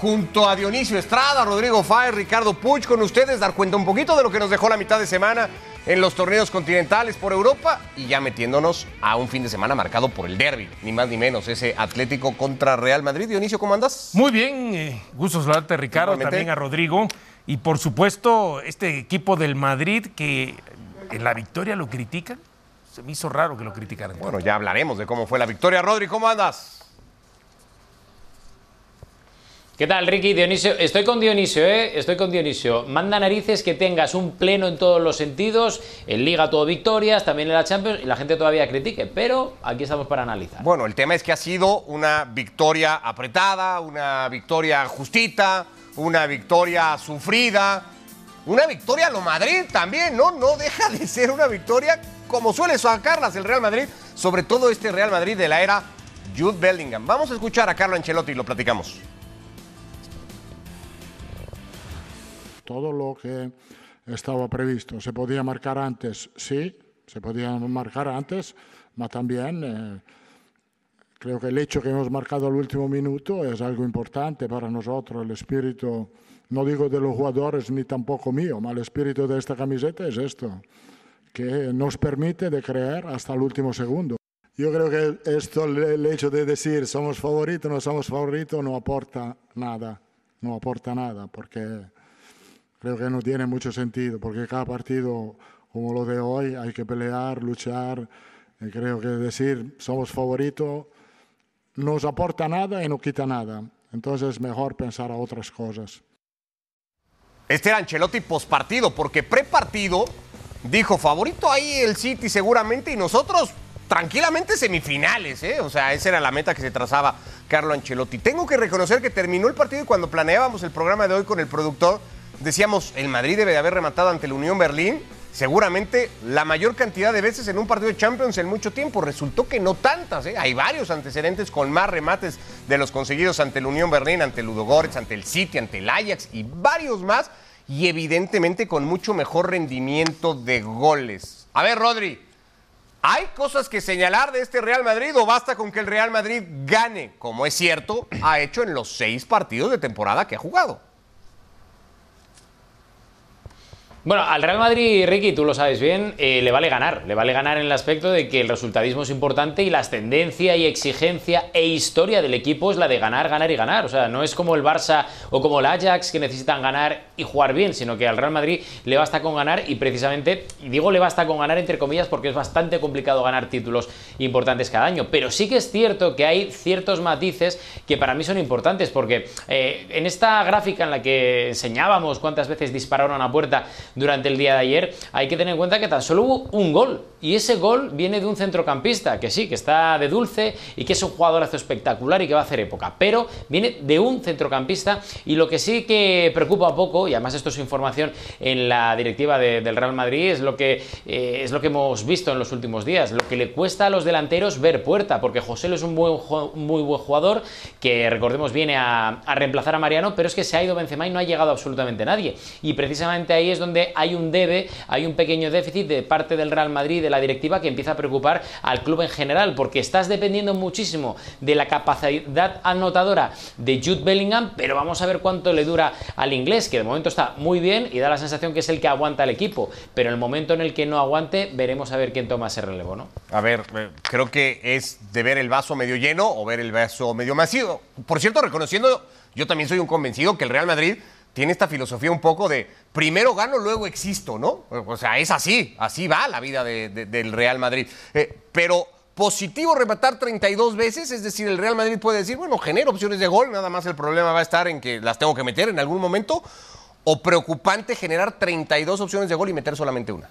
junto a Dionisio Estrada, Rodrigo Fáez, Ricardo Puch, con ustedes, dar cuenta un poquito de lo que nos dejó la mitad de semana en los torneos continentales por Europa y ya metiéndonos a un fin de semana marcado por el derby, ni más ni menos, ese Atlético contra Real Madrid. Dionisio, ¿cómo andas? Muy bien, eh, gusto saludarte Ricardo, también a Rodrigo y por supuesto este equipo del Madrid que en la victoria lo critican. Se me hizo raro que lo criticaran. Bueno, ya hablaremos de cómo fue la victoria. Rodri, ¿cómo andas? ¿Qué tal, Ricky? Dionisio, estoy con Dionisio, ¿eh? Estoy con Dionisio. Manda narices que tengas un pleno en todos los sentidos, en Liga todo victorias, también en la Champions, y la gente todavía critique, pero aquí estamos para analizar. Bueno, el tema es que ha sido una victoria apretada, una victoria justita, una victoria sufrida, una victoria a lo Madrid también, ¿no? No deja de ser una victoria como suele sacarlas el Real Madrid, sobre todo este Real Madrid de la era Jude Bellingham. Vamos a escuchar a Carlo Ancelotti y lo platicamos. Todo lo que estaba previsto. ¿Se podía marcar antes? Sí, se podía marcar antes, pero también eh, creo que el hecho que hemos marcado al último minuto es algo importante para nosotros. El espíritu, no digo de los jugadores ni tampoco mío, pero el espíritu de esta camiseta es esto, que nos permite de creer hasta el último segundo. Yo creo que esto, el hecho de decir somos favoritos, no somos favoritos, no aporta nada, no aporta nada, porque creo que no tiene mucho sentido, porque cada partido como lo de hoy hay que pelear, luchar. Y creo que decir somos favoritos nos aporta nada y no quita nada. Entonces es mejor pensar a otras cosas. Este era Ancelotti postpartido, porque prepartido dijo favorito ahí el City seguramente y nosotros tranquilamente semifinales, ¿eh? O sea, esa era la meta que se trazaba Carlo Ancelotti. Tengo que reconocer que terminó el partido y cuando planeábamos el programa de hoy con el productor, decíamos, el Madrid debe de haber rematado ante la Unión Berlín, seguramente la mayor cantidad de veces en un partido de Champions en mucho tiempo. Resultó que no tantas, ¿eh? Hay varios antecedentes con más remates de los conseguidos ante la Unión Berlín, ante el Ludogorets, ante el City, ante el Ajax y varios más, y evidentemente con mucho mejor rendimiento de goles. A ver, Rodri, ¿hay cosas que señalar de este Real Madrid o basta con que el Real Madrid gane, como es cierto, ha hecho en los seis partidos de temporada que ha jugado? Bueno, al Real Madrid, Ricky, tú lo sabes bien, eh, le vale ganar. Le vale ganar en el aspecto de que el resultadismo es importante y la ascendencia y exigencia e historia del equipo es la de ganar, ganar y ganar. O sea, no es como el Barça o como el Ajax que necesitan ganar y jugar bien, sino que al Real Madrid le basta con ganar y precisamente, digo le basta con ganar entre comillas porque es bastante complicado ganar títulos importantes cada año. Pero sí que es cierto que hay ciertos matices que para mí son importantes porque eh, en esta gráfica en la que enseñábamos cuántas veces dispararon a puerta durante el día de ayer, hay que tener en cuenta que tan solo hubo un gol. Y ese gol viene de un centrocampista, que sí, que está de dulce y que es un jugadorazo espectacular y que va a hacer época. Pero viene de un centrocampista y lo que sí que preocupa poco, y además esto es información en la directiva de- del Real Madrid, es lo, que, eh, es lo que hemos visto en los últimos días. Lo que le cuesta a los delanteros ver puerta, porque José es un muy buen jugador que, recordemos, viene a, a reemplazar a Mariano, pero es que se ha ido Benzema y no ha llegado absolutamente nadie. Y precisamente ahí es donde hay un debe, hay un pequeño déficit de parte del Real Madrid, de la directiva, que empieza a preocupar al club en general, porque estás dependiendo muchísimo de la capacidad anotadora de Jude Bellingham, pero vamos a ver cuánto le dura al inglés, que de momento está muy bien y da la sensación que es el que aguanta el equipo, pero en el momento en el que no aguante, veremos a ver quién toma ese relevo, ¿no? A ver, eh, creo que es de ver el vaso medio lleno o ver el vaso medio vacío. Por cierto, reconociendo, yo también soy un convencido que el Real Madrid tiene esta filosofía un poco de primero gano, luego existo, ¿no? O sea, es así, así va la vida de- de- del Real Madrid. Eh, pero positivo rematar 32 veces, es decir, el Real Madrid puede decir, bueno, genero opciones de gol, nada más el problema va a estar en que las tengo que meter en algún momento. o preocupante generar 32 opciones de gol y meter solamente una?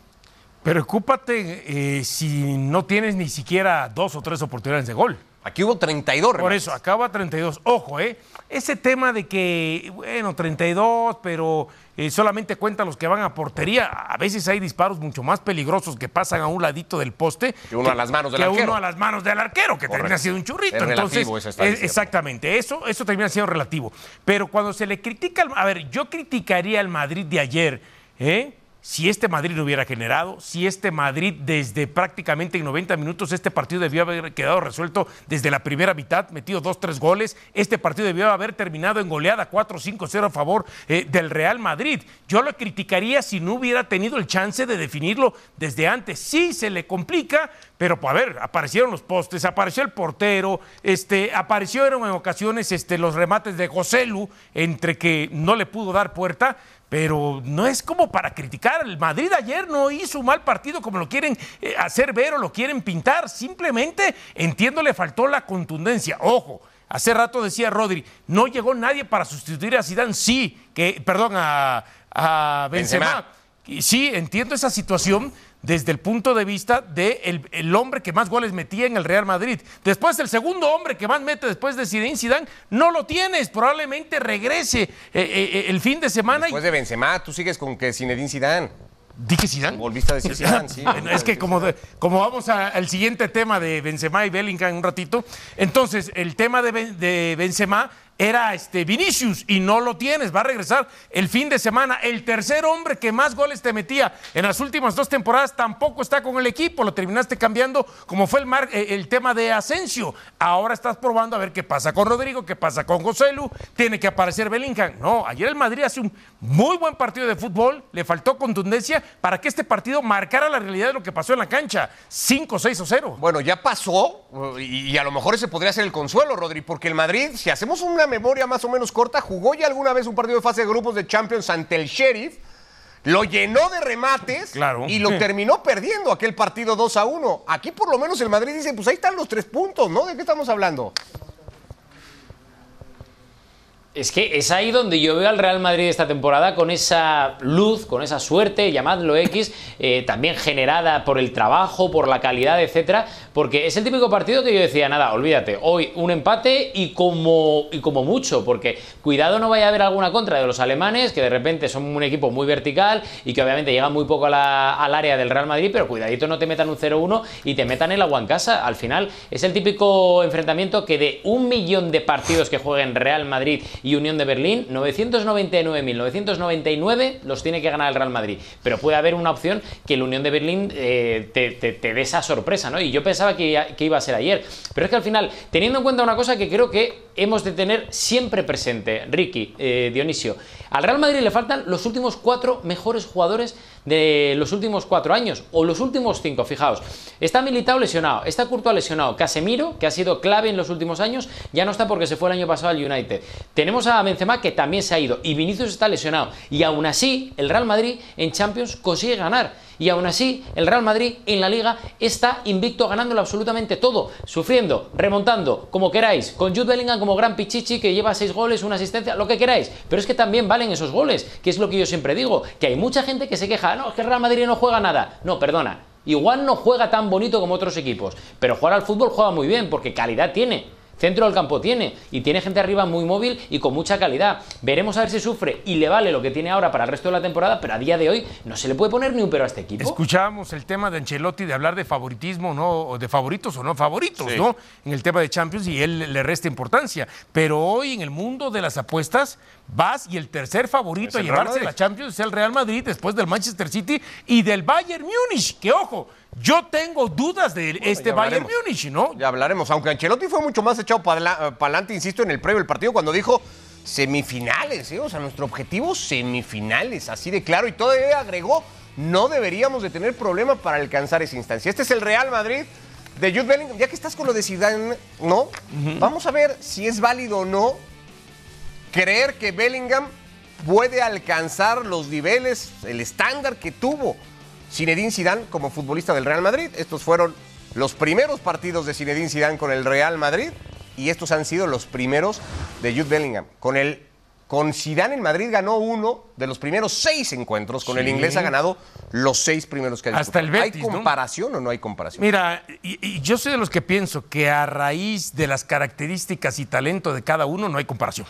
Preocúpate eh, si no tienes ni siquiera dos o tres oportunidades de gol. Aquí hubo 32 Por eso, acaba 32. Ojo, ¿eh? Ese tema de que, bueno, 32, pero eh, solamente cuentan los que van a portería. A veces hay disparos mucho más peligrosos que pasan a un ladito del poste. Que uno a las manos del que arquero. uno a las manos del arquero, que termina siendo un churrito. Es relativo Entonces, esa estadística. eh, exactamente, eso, eso termina siendo relativo. Pero cuando se le critica, a ver, yo criticaría al Madrid de ayer, ¿eh? Si este Madrid no hubiera generado, si este Madrid desde prácticamente en 90 minutos, este partido debió haber quedado resuelto desde la primera mitad, metido dos, tres goles, este partido debió haber terminado en goleada 4-5-0 a favor eh, del Real Madrid. Yo lo criticaría si no hubiera tenido el chance de definirlo desde antes. Sí se le complica, pero pues, a ver, aparecieron los postes, apareció el portero, este, aparecieron en ocasiones este, los remates de Joselu, entre que no le pudo dar puerta, pero no es como para criticar. El Madrid ayer no hizo un mal partido como lo quieren eh, hacer ver o lo quieren pintar. Simplemente, entiendo, le faltó la contundencia. Ojo, hace rato decía Rodri, no llegó nadie para sustituir a Zidane. Sí, que, perdón, a, a Benzema. Benzema. Y sí, entiendo esa situación desde el punto de vista del de el hombre que más goles metía en el Real Madrid. Después, el segundo hombre que más mete después de Zinedine Zidane, no lo tienes. Probablemente regrese eh, eh, el fin de semana. Después de Benzema, tú sigues con que Zinedine Zidane. ¿Dije Zidane? Volviste a decir Zidane, sí. Bueno, es que como, de- como vamos al siguiente tema de Benzema y Bellingham en un ratito, entonces el tema de, Ben- de Benzema era este Vinicius y no lo tienes, va a regresar el fin de semana. El tercer hombre que más goles te metía en las últimas dos temporadas tampoco está con el equipo, lo terminaste cambiando como fue eh, el tema de Asensio. Ahora estás probando a ver qué pasa con Rodrigo, qué pasa con Joselu, tiene que aparecer Bellingham. No, ayer el Madrid hace un muy buen partido de fútbol, le faltó contundencia para que este partido marcara la realidad de lo que pasó en la cancha, 5, 6 o 0. Bueno, ya pasó y, y a lo mejor ese podría ser el consuelo, Rodri, porque el Madrid, si hacemos una memoria más o menos corta, jugó ya alguna vez un partido de fase de grupos de Champions ante el Sheriff, lo llenó de remates Claro. y lo Sí. terminó perdiendo aquel partido 2 a 1. Aquí por lo menos el Madrid dice, pues ahí están los tres puntos, ¿no? ¿De qué estamos hablando? Es que es ahí donde yo veo al Real Madrid esta temporada con esa luz, con esa suerte, llamadlo X, eh, también generada por el trabajo, por la calidad, etcétera, porque es el típico partido que yo decía, nada, olvídate, hoy un empate y como, y como mucho, porque cuidado no vaya a haber alguna contra de los alemanes, que de repente son un equipo muy vertical y que obviamente llegan muy poco al área del Real Madrid, pero cuidadito no te metan un 0-1 y te metan el agua en casa. Al final es el típico enfrentamiento que de un millón de partidos que jueguen Real Madrid y Unión de Berlín, 999.999 los tiene que ganar el Real Madrid. Pero puede haber una opción que el Unión de Berlín eh, te, dé esa sorpresa, ¿no? Y yo pensaba que, que iba a ser ayer. Pero es que al final, teniendo en cuenta una cosa que creo que hemos de tener siempre presente, Ricky, eh, Dionisio, al Real Madrid le faltan los últimos cuatro mejores jugadores de los últimos cuatro años, o los últimos cinco, fijaos. Está Militao lesionado, está Courtois lesionado, Casemiro, que ha sido clave en los últimos años, ya no está porque se fue el año pasado al United. Tenemos a Benzema, que también se ha ido, y Vinicius está lesionado. Y aún así, el Real Madrid en Champions consigue ganar. Y aún así, el Real Madrid en la Liga está invicto ganándolo absolutamente todo, sufriendo, remontando, como queráis, con Jude Bellingham como gran pichichi que lleva seis goles, una asistencia, lo que queráis. Pero es que también valen esos goles, que es lo que yo siempre digo, que hay mucha gente que se queja, no, es que el Real Madrid no juega nada. No, perdona, igual no juega tan bonito como otros equipos, pero jugar al fútbol juega muy bien, porque calidad tiene. Centro del campo tiene y tiene gente arriba muy móvil y con mucha calidad. Veremos a ver si sufre y le vale lo que tiene ahora para el resto de la temporada, pero a día de hoy no se le puede poner ni un pero a este equipo. Escuchábamos el tema de Ancelotti de hablar de favoritismo, ¿no? O de favoritos o no favoritos, ¿no? En el tema de Champions y él le resta importancia. Pero hoy en el mundo de las apuestas vas y el tercer favorito a llevarse la Champions es el Real Madrid después del Manchester City y del Bayern Múnich. Que ojo, yo tengo dudas de este Bayern. Múnich, ¿no? Ya hablaremos, aunque Ancelotti fue mucho más echado para adelante, insisto, en el previo del partido cuando dijo semifinales, ¿eh? o sea, nuestro objetivo semifinales, así de claro, y todavía agregó, no deberíamos de tener problema para alcanzar esa instancia. Este es el Real Madrid de Jude Bellingham, ya que estás con lo de Zidane, ¿no? Vamos a ver si es válido o no creer que Bellingham puede alcanzar los niveles, el estándar que tuvo Zinedine Zidane como futbolista del Real Madrid. Estos fueron los primeros partidos de Zinedine Zidane con el Real Madrid y estos han sido los primeros de Jude Bellingham con el Con Zidane en Madrid ganó uno de los primeros seis encuentros. Con el inglés ha ganado los seis primeros que ha Hasta el Betis, ¿Hay ¿no? comparación o no hay comparación? Mira, y, y yo soy de los que pienso que a raíz de las características y talento de cada uno no hay comparación.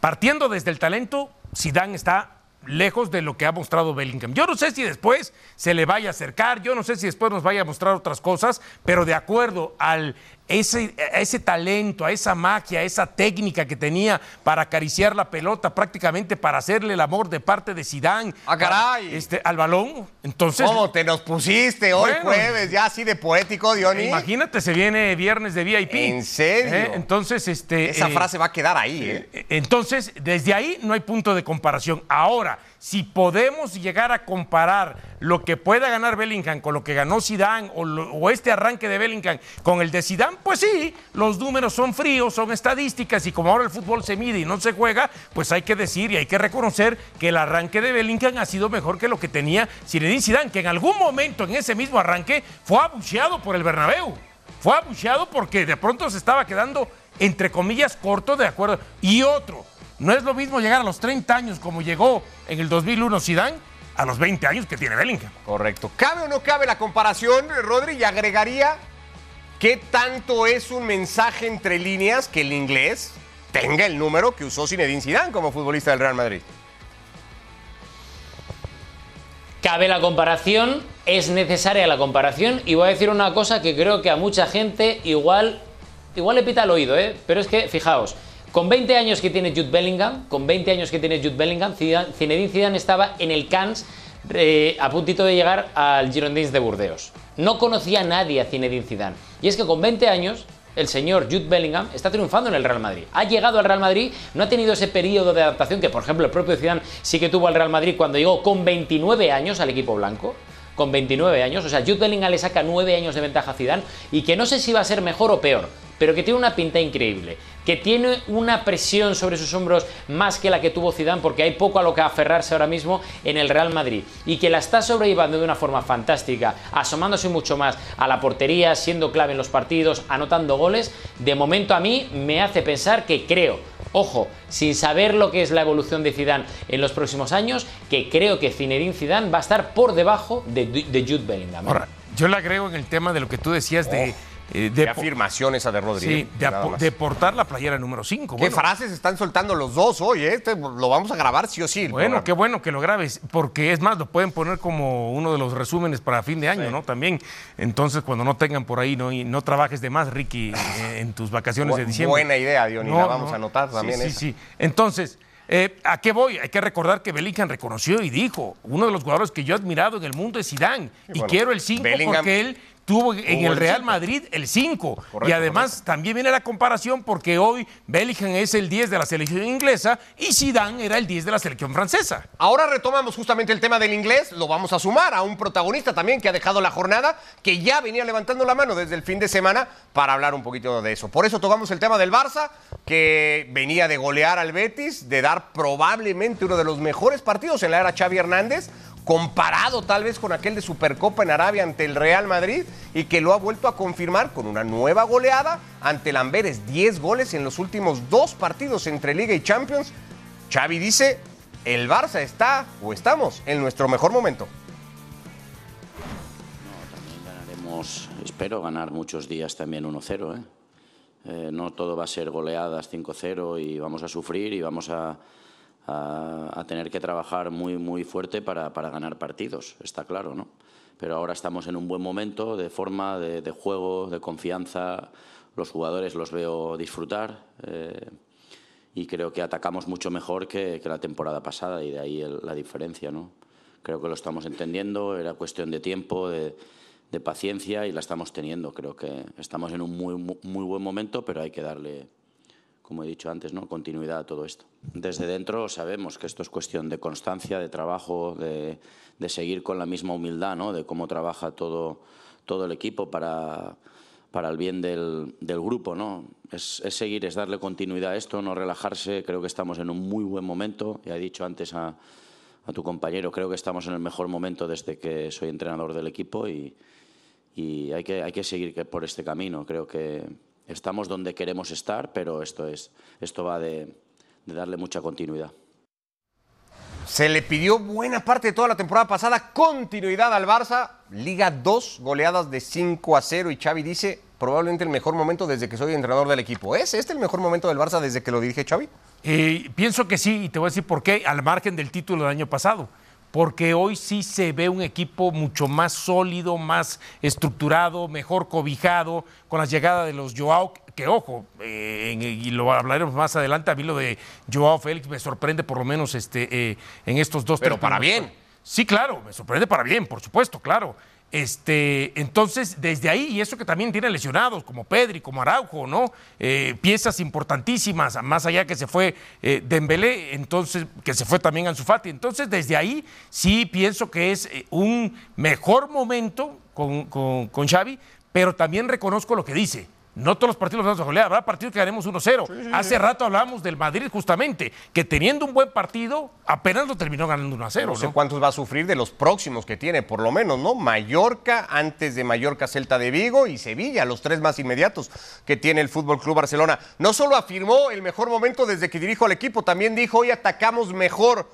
Partiendo desde el talento, Zidane está lejos de lo que ha mostrado Bellingham. Yo no sé si después se le vaya a acercar, yo no sé si después nos vaya a mostrar otras cosas, pero de acuerdo al ese, ese talento, a esa magia, a esa técnica que tenía para acariciar la pelota, prácticamente para hacerle el amor de parte de Zidane ¡Ah, caray! este, al balón. Entonces, ¿Cómo te nos pusiste hoy Bueno. jueves? Ya así de poético, Diony. Imagínate, se viene viernes de VIP. ¿En serio? ¿Eh? Entonces, este. Esa eh, frase va a quedar ahí, ¿eh? eh, Entonces, desde ahí no hay punto de comparación. Ahora, si podemos llegar a comparar lo que pueda ganar Bellingham con lo que ganó Zidane o, este arranque de Bellingham con el de Zidane, pues sí, los números son fríos, son estadísticas y como ahora el fútbol se mide y no se juega, pues hay que decir y hay que reconocer que el arranque de Bellingham ha sido mejor que lo que tenía Zinedine Zidane, que en algún momento en ese mismo arranque fue abucheado por el Bernabéu. Fue abucheado porque de pronto se estaba quedando, entre comillas, corto de acuerdo. Y otro, no es lo mismo llegar a los 30 años como llegó en el 2001 Zidane a los 20 años que tiene Bellingham. Correcto. ¿Cabe o no cabe la comparación, Rodri? Y agregaría qué tanto es un mensaje entre líneas que el inglés tenga el número que usó Zinedine Zidane como futbolista del Real Madrid. Cabe la comparación, es necesaria la comparación y voy a decir una cosa que creo que a mucha gente igual, igual le pita al oído, ¿eh? pero es que fijaos, con 20 años que tiene Jude Bellingham, con 20 años que tiene Jude Bellingham, Zidane- Zinedine Zidane estaba en el Cannes eh, a puntito de llegar al Girondins de Burdeos. No conocía a nadie a Zinedine Zidane. Y es que con 20 años el señor Jude Bellingham está triunfando en el Real Madrid. Ha llegado al Real Madrid, no ha tenido ese periodo de adaptación que, por ejemplo, el propio Zidane sí que tuvo al Real Madrid cuando llegó con 29 años al equipo blanco. Con 29 años, o sea, Jude Bellingham le saca 9 años de ventaja a Zidane y que no sé si va a ser mejor o peor, pero que tiene una pinta increíble, que tiene una presión sobre sus hombros más que la que tuvo Zidane porque hay poco a lo que aferrarse ahora mismo en el Real Madrid y que la está sobrellevando de una forma fantástica, asomándose mucho más a la portería, siendo clave en los partidos, anotando goles, de momento a mí me hace pensar que creo, ojo, sin saber lo que es la evolución de Zidane en los próximos años, que creo que Zinedine Zidane va a estar por debajo de, de Jude Bellingham. ¿eh? Ahora, yo le agrego en el tema de lo que tú decías de, eh, de, Qué afirmación esa de Rodri. sí, de, portar la playera número 5. ¿Qué frases están soltando los dos hoy? eh? Este lo vamos a grabar sí o sí. Bueno, qué bueno que lo grabes, porque es más, lo pueden poner como uno de los resúmenes para fin de año, ¿no? También. Entonces, cuando no tengan por ahí, no, y no trabajes de más, Ricky, eh, en tus vacaciones de diciembre. buena idea, Diony, la vamos a anotar Sí, también Sí, esa. sí. Entonces, eh, ¿a qué voy? Hay que recordar que Bellingham reconoció y dijo, uno de los jugadores que yo he admirado en el mundo es Zidane, y bueno, quiero el 5 Bellingham porque él tuvo en el Real. Madrid el 5. Y Correcto, además también viene la comparación porque hoy Bellingham es el 10 de la selección inglesa y Zidane era el 10 de la selección francesa. Ahora retomamos justamente el tema del inglés, lo vamos a sumar a un protagonista también que ha dejado la jornada, que ya venía levantando la mano desde el fin de semana para hablar un poquito de eso. Por eso tocamos el tema del Barça, que venía de golear al Betis, de dar probablemente uno de los mejores partidos en la era Xavi Hernández, comparado tal vez con aquel de Supercopa en Arabia ante el Real Madrid y que lo ha vuelto a confirmar con una nueva goleada ante el Amberes, 10 goles en los últimos dos partidos entre Liga y Champions. Xavi dice, el Barça está o estamos en nuestro mejor momento. También ganaremos, espero ganar muchos días también 1-0. ¿eh? Eh, no todo va a ser goleadas 5-0 y vamos a sufrir y vamos a, a- tener que trabajar muy, muy fuerte para, para ganar partidos, está claro, ¿no? Pero ahora estamos en un buen momento de forma, de, juego, de confianza. Los jugadores los veo disfrutar. eh, y creo que atacamos mucho mejor que, la temporada pasada y de ahí la diferencia, ¿no? Creo que lo estamos entendiendo, era cuestión de tiempo, de, de paciencia y la estamos teniendo. Creo que estamos en un muy, muy buen momento, pero hay que darle, como he dicho antes, ¿no? continuidad a todo esto. Desde dentro sabemos que esto es cuestión de constancia, de trabajo, de, de seguir con la misma humildad, ¿no? de cómo trabaja todo, todo el equipo para, para el bien del, del grupo. ¿no? Es, es seguir, es darle continuidad a esto, no relajarse. Creo que estamos en un muy buen momento. Ya he dicho antes a, a tu compañero, creo que estamos en el mejor momento desde que soy entrenador del equipo y, y hay, que, hay que seguir por este camino. Creo que estamos donde queremos estar, pero esto, es, esto va de, de darle mucha continuidad. Se le pidió buena parte de toda la temporada pasada continuidad al Barça. Liga 2, goleadas de 5 a 0 y Xavi dice probablemente el mejor momento desde que soy entrenador del equipo. ¿Es este el mejor momento del Barça desde que lo dirige Xavi? Eh, pienso que sí, y te voy a decir por qué, al margen del título del año pasado. Porque hoy sí se ve un equipo mucho más sólido, más estructurado, mejor cobijado, con la llegada de los Joao, que ojo, eh, y lo hablaremos más adelante, a mí lo de Joao Félix me sorprende por lo menos este, eh, en estos dos Pero para bien. Sí, claro, me sorprende para bien, por supuesto, claro. Este, entonces, desde ahí, y eso que también tiene lesionados, como Pedri, como Araujo, ¿no? Eh, piezas importantísimas, más allá que se fue eh, Dembélé, entonces, que se fue también Ansu Fati. Entonces, desde ahí, sí pienso que es eh, un mejor momento con, con, con Xavi, pero también reconozco lo que dice. No todos los partidos los vamos a golear, habrá partidos que ganemos 1-0. Hace rato hablábamos del Madrid justamente, que teniendo un buen partido, apenas lo terminó ganando 1-0. No sé ¿no? cuántos va a sufrir de los próximos que tiene, por lo menos, ¿no? Mallorca, antes de Mallorca, Celta de Vigo y Sevilla, los tres más inmediatos que tiene el Fútbol Club Barcelona. No solo afirmó el mejor momento desde que dirijo al equipo, también dijo hoy atacamos mejor.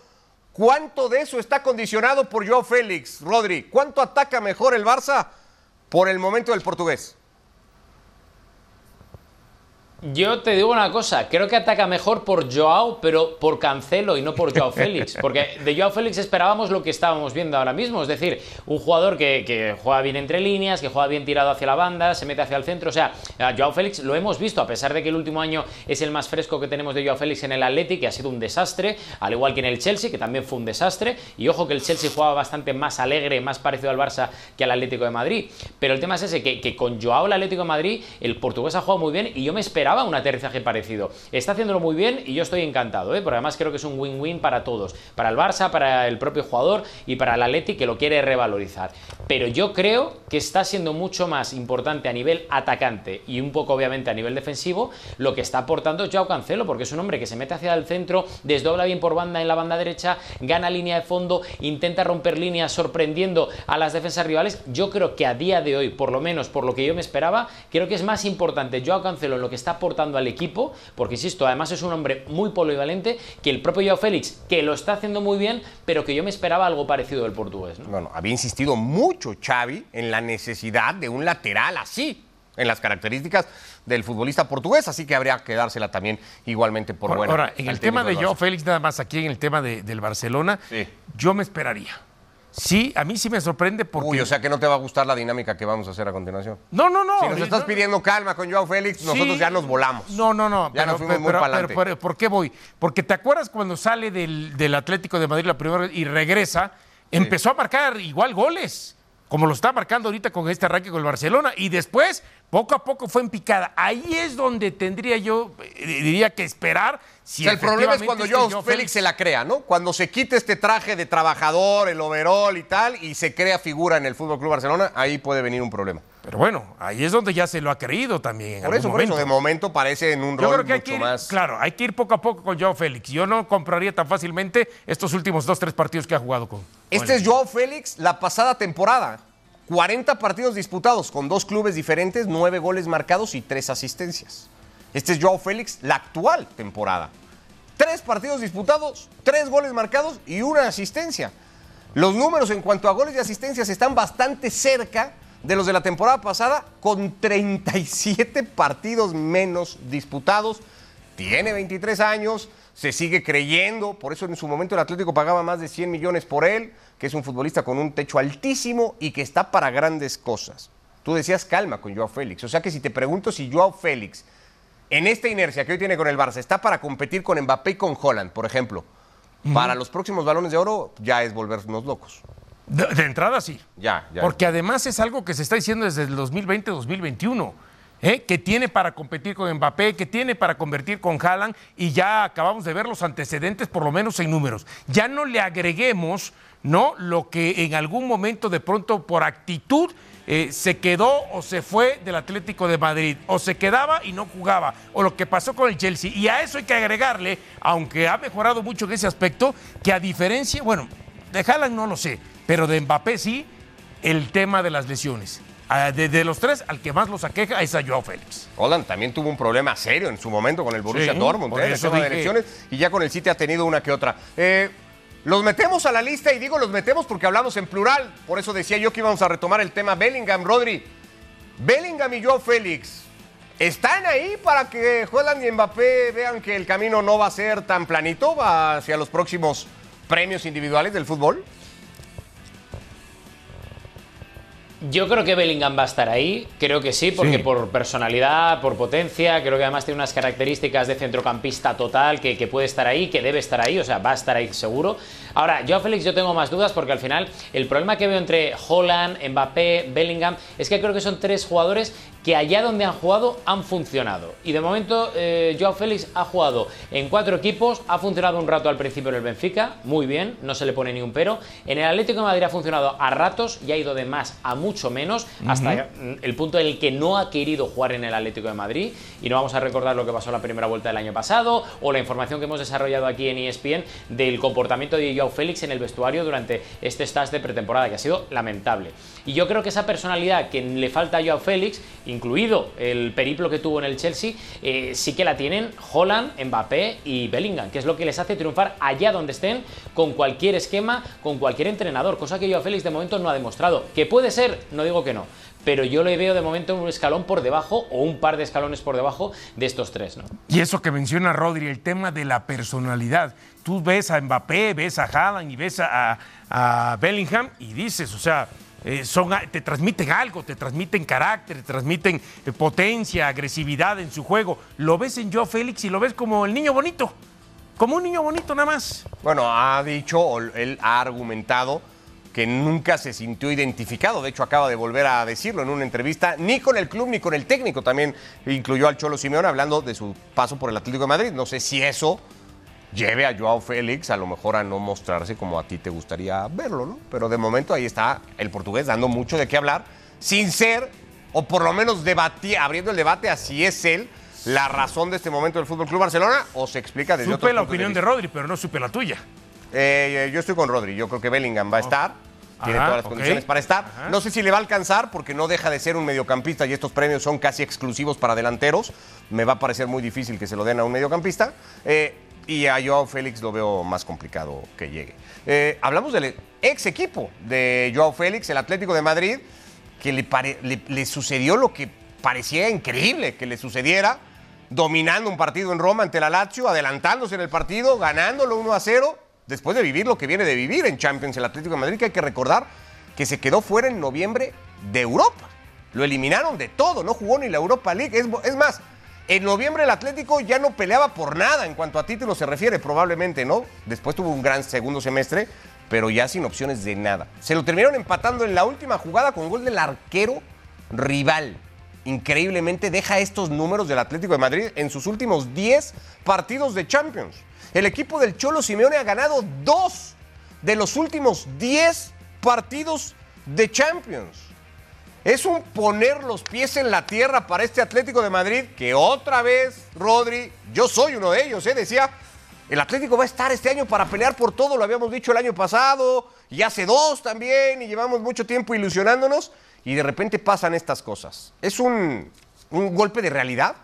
¿Cuánto de eso está condicionado por Joao Félix, Rodri? ¿Cuánto ataca mejor el Barça por el momento del portugués? Yo te digo una cosa, creo que ataca mejor por Joao, pero por Cancelo y no por Joao Félix. Porque de Joao Félix esperábamos lo que estábamos viendo ahora mismo. Es decir, un jugador que, que juega bien entre líneas, que juega bien tirado hacia la banda, se mete hacia el centro. O sea, a Joao Félix lo hemos visto, a pesar de que el último año es el más fresco que tenemos de Joao Félix en el Atleti, que ha sido un desastre, al igual que en el Chelsea, que también fue un desastre. Y ojo que el Chelsea jugaba bastante más alegre, más parecido al Barça que al Atlético de Madrid. Pero el tema es ese, que, que con Joao el Atlético de Madrid, el portugués ha jugado muy bien y yo me esperaba un aterrizaje parecido. Está haciéndolo muy bien y yo estoy encantado, ¿eh? porque además creo que es un win-win para todos, para el Barça, para el propio jugador y para el Atleti que lo quiere revalorizar. Pero yo creo que está siendo mucho más importante a nivel atacante y un poco obviamente a nivel defensivo lo que está aportando Joao Cancelo, porque es un hombre que se mete hacia el centro, desdobla bien por banda en la banda derecha, gana línea de fondo, intenta romper líneas sorprendiendo a las defensas rivales. Yo creo que a día de hoy, por lo menos por lo que yo me esperaba, creo que es más importante Joao Cancelo en lo que está aportando al equipo, porque insisto, además es un hombre muy polivalente, que el propio Joao Félix, que lo está haciendo muy bien, pero que yo me esperaba algo parecido del portugués. ¿no? Bueno, había insistido mucho Xavi en la necesidad de un lateral así, en las características del futbolista portugués, así que habría que dársela también igualmente por Ahora, buena. ahora, en el tema de Joao. Félix, nada más aquí en el tema de- del Barcelona, Sí. yo me esperaría. Sí, a mí sí me sorprende porque... Uy, o sea que no te va a gustar la dinámica que vamos a hacer a continuación. no, no, no. si nos no, estás no, pidiendo calma con Joao Félix, nosotros ya nos volamos. No, no, no. Ya nos fuimos muy pero- ¿por qué voy? Porque te acuerdas cuando sale del, del Atlético de Madrid la primera vez y regresa, empezó a marcar igual goles, como lo está marcando ahorita con este arranque con el Barcelona, y después, poco a poco fue en picada. Ahí es donde tendría yo, eh, diría que esperar. Si o sea, el problema es cuando este Joao Félix se la crea, ¿no? Cuando se quita este traje de trabajador, el overall y tal, y se crea figura en el Fútbol Club Barcelona, ahí puede venir un problema. Pero bueno, ahí es donde ya se lo ha creído también. en Por eso, por eso, de momento parece en un Yo rol creo que hay mucho que ir, más. claro, hay que ir poco a poco con Joao Félix. Yo no compraría tan fácilmente estos últimos dos, tres partidos que ha jugado con. Este es Joao Félix la pasada temporada. 40 partidos disputados con dos clubes diferentes, 9 goles marcados y 3 asistencias. Este es Joao Félix la actual temporada. Tres partidos disputados, tres goles marcados y una asistencia. Los números en cuanto a goles y asistencias están bastante cerca de los de la temporada pasada, con 37 partidos menos disputados. Tiene 23 años, se sigue creyendo, por eso en su momento el Atlético pagaba más de 100 millones por él, que es un futbolista con un techo altísimo y que está para grandes cosas. Tú decías calma con Joao Félix, o sea que si te pregunto si Joao Félix, en esta inercia que hoy tiene con el Barça, está para competir con Mbappé y con Holland, por ejemplo, para los próximos balones de oro ya es volvernos locos. De, de entrada sí. Ya, ya. Porque además es algo que se está diciendo desde el 2020-2021. ¿eh? Que tiene para competir con Mbappé, que tiene para convertir con Haaland y ya acabamos de ver los antecedentes, por lo menos en números. Ya no le agreguemos ¿no? lo que en algún momento de pronto por actitud eh, se quedó o se fue del Atlético de Madrid, o se quedaba y no jugaba, o lo que pasó con el Chelsea. Y a eso hay que agregarle, aunque ha mejorado mucho en ese aspecto, que a diferencia, bueno, de Haaland no lo sé, pero de Mbappé sí, el tema de las lesiones. ah, de, de los tres, al que más los aqueja es a Joao Félix. Holland también tuvo un problema serio en su momento con el Borussia Sí, Dortmund, por ¿eh? eso de elecciones, y ya con el City ha tenido una que otra. Eh, los metemos a la lista y digo los metemos porque hablamos en plural. Por eso decía yo que íbamos a retomar el tema Bellingham, Rodri. Bellingham y Joao Félix. ¿Están ahí para que Holland y Mbappé vean que el camino no va a ser tan planito hacia los próximos premios individuales del fútbol? Yo creo que Bellingham va a estar ahí, creo que sí, porque Sí. por personalidad, por potencia, creo que además tiene unas características de centrocampista total que, que puede estar ahí, que debe estar ahí, o sea, va a estar ahí seguro. Ahora, yo a Félix yo tengo más dudas porque al final el problema que veo entre Holland, Mbappé, Bellingham es que creo que son tres jugadores que allá donde han jugado han funcionado. Y de momento eh, Joao Félix ha jugado en cuatro equipos, ha funcionado un rato al principio en el Benfica, muy bien, no se le pone ni un pero. En el Atlético de Madrid ha funcionado a ratos y ha ido de más a mucho menos, hasta mm, el punto en el que no ha querido jugar en el Atlético de Madrid. Y no vamos a recordar lo que pasó en la primera vuelta del año pasado o la información que hemos desarrollado aquí en ESPN del comportamiento de Joao Félix en el vestuario durante este stage de pretemporada, que ha sido lamentable. Y yo creo que esa personalidad que le falta a Joao Félix, incluido el periplo que tuvo en el Chelsea, eh, sí que la tienen Holland, Mbappé y Bellingham, que es lo que les hace triunfar allá donde estén, con cualquier esquema, con cualquier entrenador, cosa que Joao Félix de momento no ha demostrado. Que puede ser, no digo que no, pero yo le veo de momento un escalón por debajo o un par de escalones por debajo de estos tres. Y eso que menciona Rodri, el tema de la personalidad. Tú ves a Mbappé, ves a Haaland y ves a Bellingham y dices, o sea, eh, son, te transmiten algo, te transmiten carácter, te transmiten eh, potencia, agresividad en su juego. Lo ves en Joe Félix y lo ves como el niño bonito, como un niño bonito nada más. Bueno, ha dicho, él ha argumentado que nunca se sintió identificado. De hecho, acaba de volver a decirlo en una entrevista, ni con el club ni con el técnico. También incluyó al Cholo Simeone hablando de su paso por el Atlético de Madrid. No sé si eso lleve a Joao Félix a lo mejor a no mostrarse como a ti te gustaría verlo, ¿no? Pero de momento ahí está el portugués dando mucho de qué hablar, sin ser, o por lo menos debatir, abriendo el debate a si es él la razón de este momento del Fútbol Club Barcelona o se explica desde Supe la opinión de, vista. Rodri, pero no supe la tuya. Eh, eh, yo estoy con Rodri. Yo creo que Bellingham va a estar. Tiene Ajá, todas las ok. condiciones para estar. Ajá. No sé si le va a alcanzar porque no deja de ser un mediocampista y estos premios son casi exclusivos para delanteros. Me va a parecer muy difícil que se lo den a un mediocampista. Eh, y a Joao Félix lo veo más complicado que llegue. Eh, hablamos del ex equipo de Joao Félix, el Atlético de Madrid, que le, sucedió lo que parecía increíble que le sucediera, dominando un partido en Roma ante la Lazio, adelantándose en el partido, ganándolo 1 a 0, después de vivir lo que viene de vivir en Champions el Atlético de Madrid, que hay que recordar que se quedó fuera en noviembre de Europa. Lo eliminaron de todo, no jugó ni la Europa League. Es más, en noviembre el Atlético ya no peleaba por nada en cuanto a títulos se refiere, probablemente, ¿no? Después tuvo un gran segundo semestre, pero ya sin opciones de nada. Se lo terminaron empatando en la última jugada con gol del arquero rival. Increíblemente deja estos números del Atlético de Madrid en sus últimos 10 partidos de Champions. El equipo del Cholo Simeone ha ganado dos de los últimos 10 partidos de Champions. Es un poner los pies en la tierra para este Atlético de Madrid que otra vez, Rodri, yo soy uno de ellos, ¿eh? decía, el Atlético va a estar este año para pelear por todo, lo habíamos dicho el año pasado y hace dos también y llevamos mucho tiempo ilusionándonos y de repente pasan estas cosas. ¿Es un, un golpe de realidad?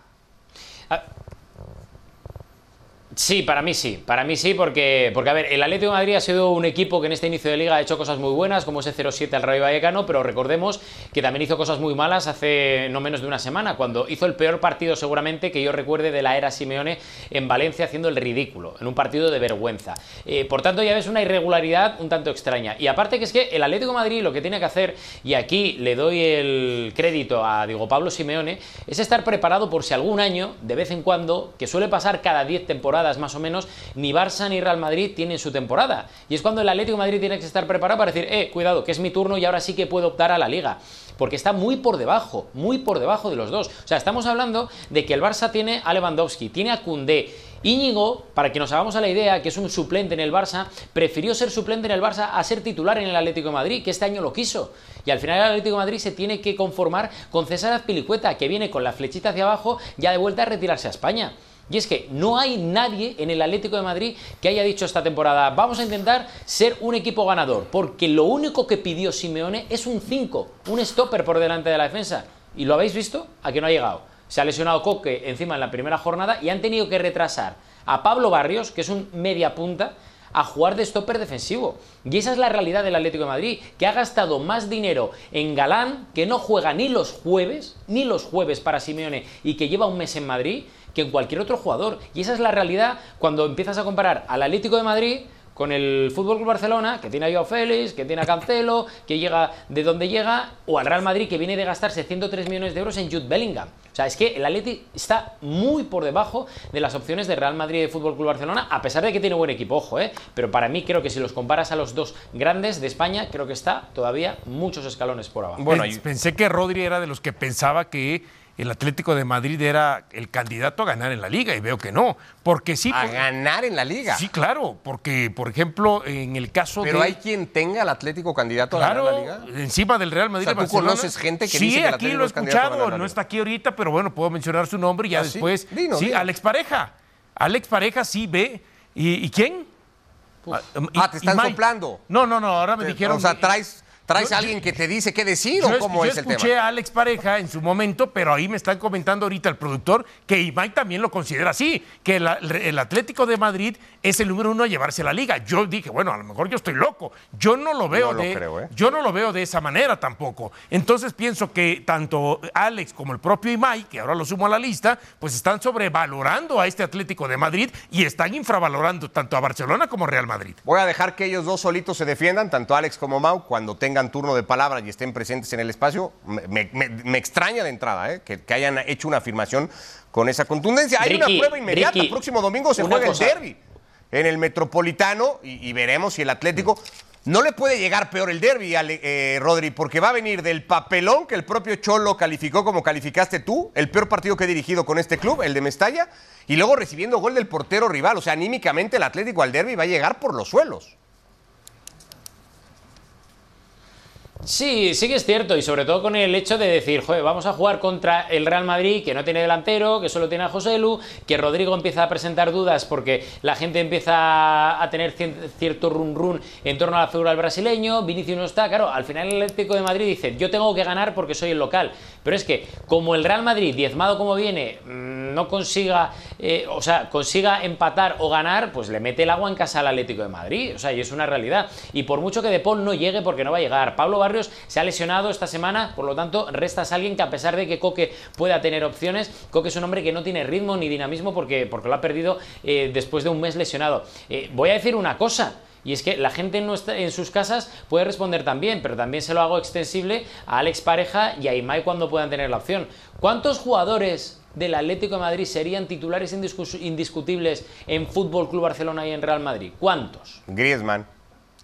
Sí, para mí sí, para mí sí, porque, porque a ver, el Atlético de Madrid ha sido un equipo que en este inicio de liga ha hecho cosas muy buenas, como ese 0-7 al Rayo Vallecano, pero recordemos que también hizo cosas muy malas hace no menos de una semana, cuando hizo el peor partido seguramente que yo recuerde de la era Simeone en Valencia haciendo el ridículo, en un partido de vergüenza. Eh, por tanto, ya ves una irregularidad un tanto extraña. Y aparte que es que el Atlético de Madrid lo que tiene que hacer, y aquí le doy el crédito a Diego Pablo Simeone, es estar preparado por si algún año, de vez en cuando, que suele pasar cada 10 temporadas, más o menos, ni Barça ni Real Madrid tienen su temporada. Y es cuando el Atlético de Madrid tiene que estar preparado para decir, eh, cuidado, que es mi turno y ahora sí que puedo optar a la liga. Porque está muy por debajo, muy por debajo de los dos. O sea, estamos hablando de que el Barça tiene a Lewandowski, tiene a Koundé. Íñigo, para que nos hagamos a la idea, que es un suplente en el Barça, prefirió ser suplente en el Barça a ser titular en el Atlético de Madrid, que este año lo quiso. Y al final el Atlético de Madrid se tiene que conformar con César Azpilicueta, que viene con la flechita hacia abajo ya de vuelta a retirarse a España. Y es que no hay nadie en el Atlético de Madrid que haya dicho esta temporada, vamos a intentar ser un equipo ganador, porque lo único que pidió Simeone es un 5, un stopper por delante de la defensa. ¿Y lo habéis visto? A que no ha llegado. Se ha lesionado Coque encima en la primera jornada y han tenido que retrasar a Pablo Barrios, que es un media punta, a jugar de stopper defensivo. Y esa es la realidad del Atlético de Madrid, que ha gastado más dinero en Galán, que no juega ni los jueves, ni los jueves para Simeone y que lleva un mes en Madrid, que en cualquier otro jugador. Y esa es la realidad cuando empiezas a comparar al Atlético de Madrid con el Fútbol Club Barcelona, que tiene a Joao Félix, que tiene a Cancelo, que llega de donde llega, o al Real Madrid, que viene de gastarse 103 millones de euros en Jude Bellingham. O sea, es que el Atleti está muy por debajo de las opciones de Real Madrid y de Fútbol Club Barcelona, a pesar de que tiene buen equipo, ojo, ¿eh? Pero para mí creo que si los comparas a los dos grandes de España, creo que está todavía muchos escalones por abajo. Bueno, pensé que Rodri era de los que pensaba que el Atlético de Madrid era el candidato a ganar en la liga y veo que no, porque sí. A ganar en la liga. Sí, claro, porque por ejemplo en el caso Pero hay quien tenga al Atlético candidato a ganar la liga. Encima del Real Madrid. O sea, ¿tú conoces gente que sí, dice que el aquí Atlético lo he es candidato a escuchado, ganar la no está aquí ahorita, pero bueno, puedo mencionar su nombre y ya ¿Ah, sí? después. Sí, dinos. Alex Pareja. Alex Pareja sí ve. ¿Y, y quién? Ah, y- Ah, te están soplando. No, no, no, ahora me dijeron. o sea, traes, traes Yo- a alguien que te dice qué decir Yo, o cómo yo es el escuché tema. a Alex Pareja en su momento, pero ahí me están comentando ahorita el productor que Imai también lo considera así, que el, el Atlético de Madrid es el número uno a llevarse la liga. Yo dije, bueno, a lo mejor yo estoy loco. Yo no lo veo No lo de, creo, ¿eh? yo no lo veo de esa manera tampoco. Entonces pienso que tanto Alex como el propio Imai, que ahora lo sumo a la lista, pues están sobrevalorando a este Atlético de Madrid y están infravalorando tanto a Barcelona como Real Madrid. Voy a dejar que ellos dos solitos se defiendan, tanto Alex como Mau, cuando tengan turno de palabra y estén presentes en el espacio. Me, me- me extraña de entrada ¿eh? que, que hayan hecho una afirmación con esa contundencia. Hay Ricky, una prueba inmediata. Ricky, el próximo domingo se juega cosa. el derby en el Metropolitano y, y veremos si el Atlético. No le puede llegar peor el derby, eh, Rodri, porque va a venir del papelón que el propio Cholo calificó como calificaste tú, el peor partido que he dirigido con este club, el de Mestalla, y luego recibiendo gol del portero rival. O sea, anímicamente el Atlético al derby va a llegar por los suelos. Sí, sí que es cierto, y sobre todo con el hecho de decir, vamos a jugar contra el Real Madrid, que no tiene delantero, que solo tiene a José Lu, que Rodrigo empieza a presentar dudas porque la gente empieza a tener cierto run run en torno a la figura del brasileño, Vinicius no está, claro, al final el Atlético de Madrid dice, yo tengo que ganar porque soy el local, pero es que como el Real Madrid, diezmado como viene, mm, no consiga, eh, o sea, consiga empatar o ganar, pues le mete el agua en casa al Atlético de Madrid, o sea, y es una realidad, y por mucho que De Paul no llegue, porque no va a llegar, Pablo Barrios se ha lesionado esta semana, por lo tanto, restas a alguien que a pesar de que Coque pueda tener opciones, Coque es un hombre que no tiene ritmo ni dinamismo porque, porque lo ha perdido eh, después de un mes lesionado. Eh, voy a decir una cosa. Y es que la gente en sus casas puede responder también, pero también se lo hago extensible a Alex Pareja y a Imai cuando puedan tener la opción. ¿Cuántos jugadores del Atlético de Madrid serían titulares indiscus- indiscutibles en Fútbol Club Barcelona y en Real Madrid? ¿Cuántos? Griezmann.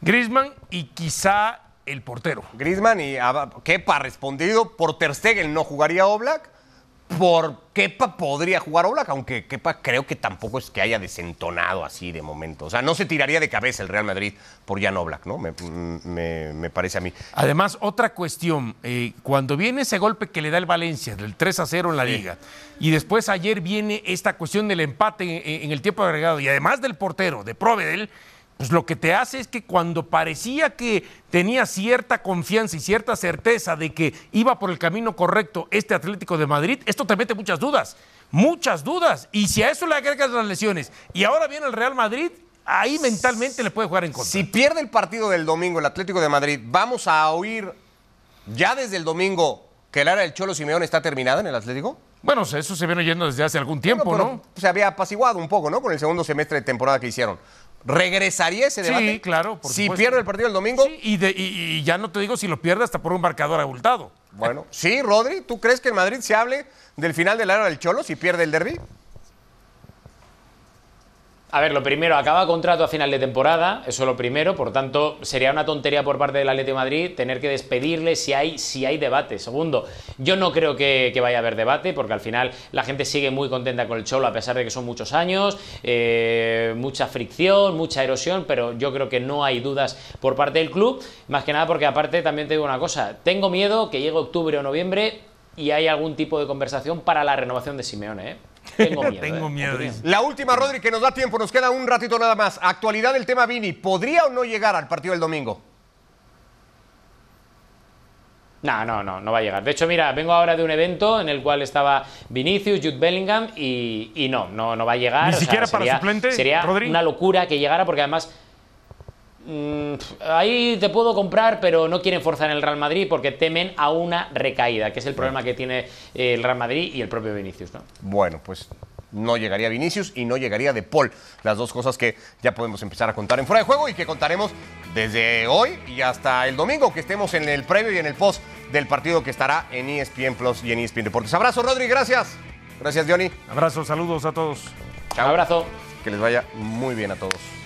Griezmann y quizá el portero. Griezmann y Kepa respondido. Por Ter Stegen no jugaría Oblak. Por Kepa podría jugar Oblak, aunque Kepa creo que tampoco es que haya desentonado así de momento. O sea, no se tiraría de cabeza el Real Madrid por Jan Oblak, ¿no? Me, me- me parece a mí. Además, otra cuestión, eh, cuando viene ese golpe que le da el Valencia del 3 a 0 en la liga, y después ayer viene esta cuestión del empate en, en el tiempo agregado, y además del portero, de Provedel, pues lo que te hace es que cuando parecía que tenía cierta confianza y cierta certeza de que iba por el camino correcto este Atlético de Madrid, esto te mete muchas dudas, muchas dudas. Y si a eso le agregas las lesiones, y ahora viene el Real Madrid, ahí mentalmente le puede jugar en contra. Si pierde el partido del domingo el Atlético de Madrid, vamos a oír ya desde el domingo que la era del Cholo Simeone está terminada en el Atlético. Bueno, eso se viene oyendo desde hace algún tiempo, Bueno, ¿no? Se había apaciguado un poco, ¿no? Con el segundo semestre de temporada que hicieron. ¿Regresaría ese Sí, debate? claro, por Si supuesto. pierde el partido el domingo. Sí, y, de- y- y ya no te digo si lo pierde hasta por un marcador abultado. Bueno, sí, Rodri, ¿tú crees que en Madrid se hable del final de la era del Cholo si pierde el derby? A ver, lo primero, acaba contrato a final de temporada, eso lo primero, por tanto, sería una tontería por parte del Atlético de Madrid tener que despedirle si hay, si hay debate. Segundo, yo no creo que, que vaya a haber debate, porque al final la gente sigue muy contenta con el Cholo, a pesar de que son muchos años, eh, mucha fricción, mucha erosión, pero yo creo que no hay dudas por parte del club, más que nada porque aparte también te digo una cosa, tengo miedo que llegue octubre o noviembre y hay algún tipo de conversación para la renovación de Simeone, ¿eh? Tengo miedo. Tengo ¿eh? miedo. La última, Rodri, que nos da tiempo, nos queda un ratito nada más. Actualidad del tema Vini, ¿podría o no llegar al partido del domingo? No, no, no, no va a llegar. De hecho, mira, vengo ahora de un evento en el cual estaba Vinicius, Jude Bellingham y, y no, no, no va a llegar. ¿Ni O sea, siquiera para sería- suplente, Sería Rodri? una locura que llegara porque además ahí te puedo comprar, pero no quieren forzar en el Real Madrid porque temen a una recaída, que es el problema que tiene eh, el Real Madrid y el propio Vinicius, ¿no? Bueno, pues no llegaría Vinicius y no llegaría De Paul. Las dos cosas que ya podemos empezar a contar en fuera de juego y que contaremos desde hoy y hasta el domingo, que estemos en el previo y en el post del partido que estará en ESPN Plus y en ESPN Deportes. Abrazo, Rodri, gracias. Gracias, Johnny. Abrazos, saludos a todos. Chao. Un abrazo. Que les vaya muy bien a todos.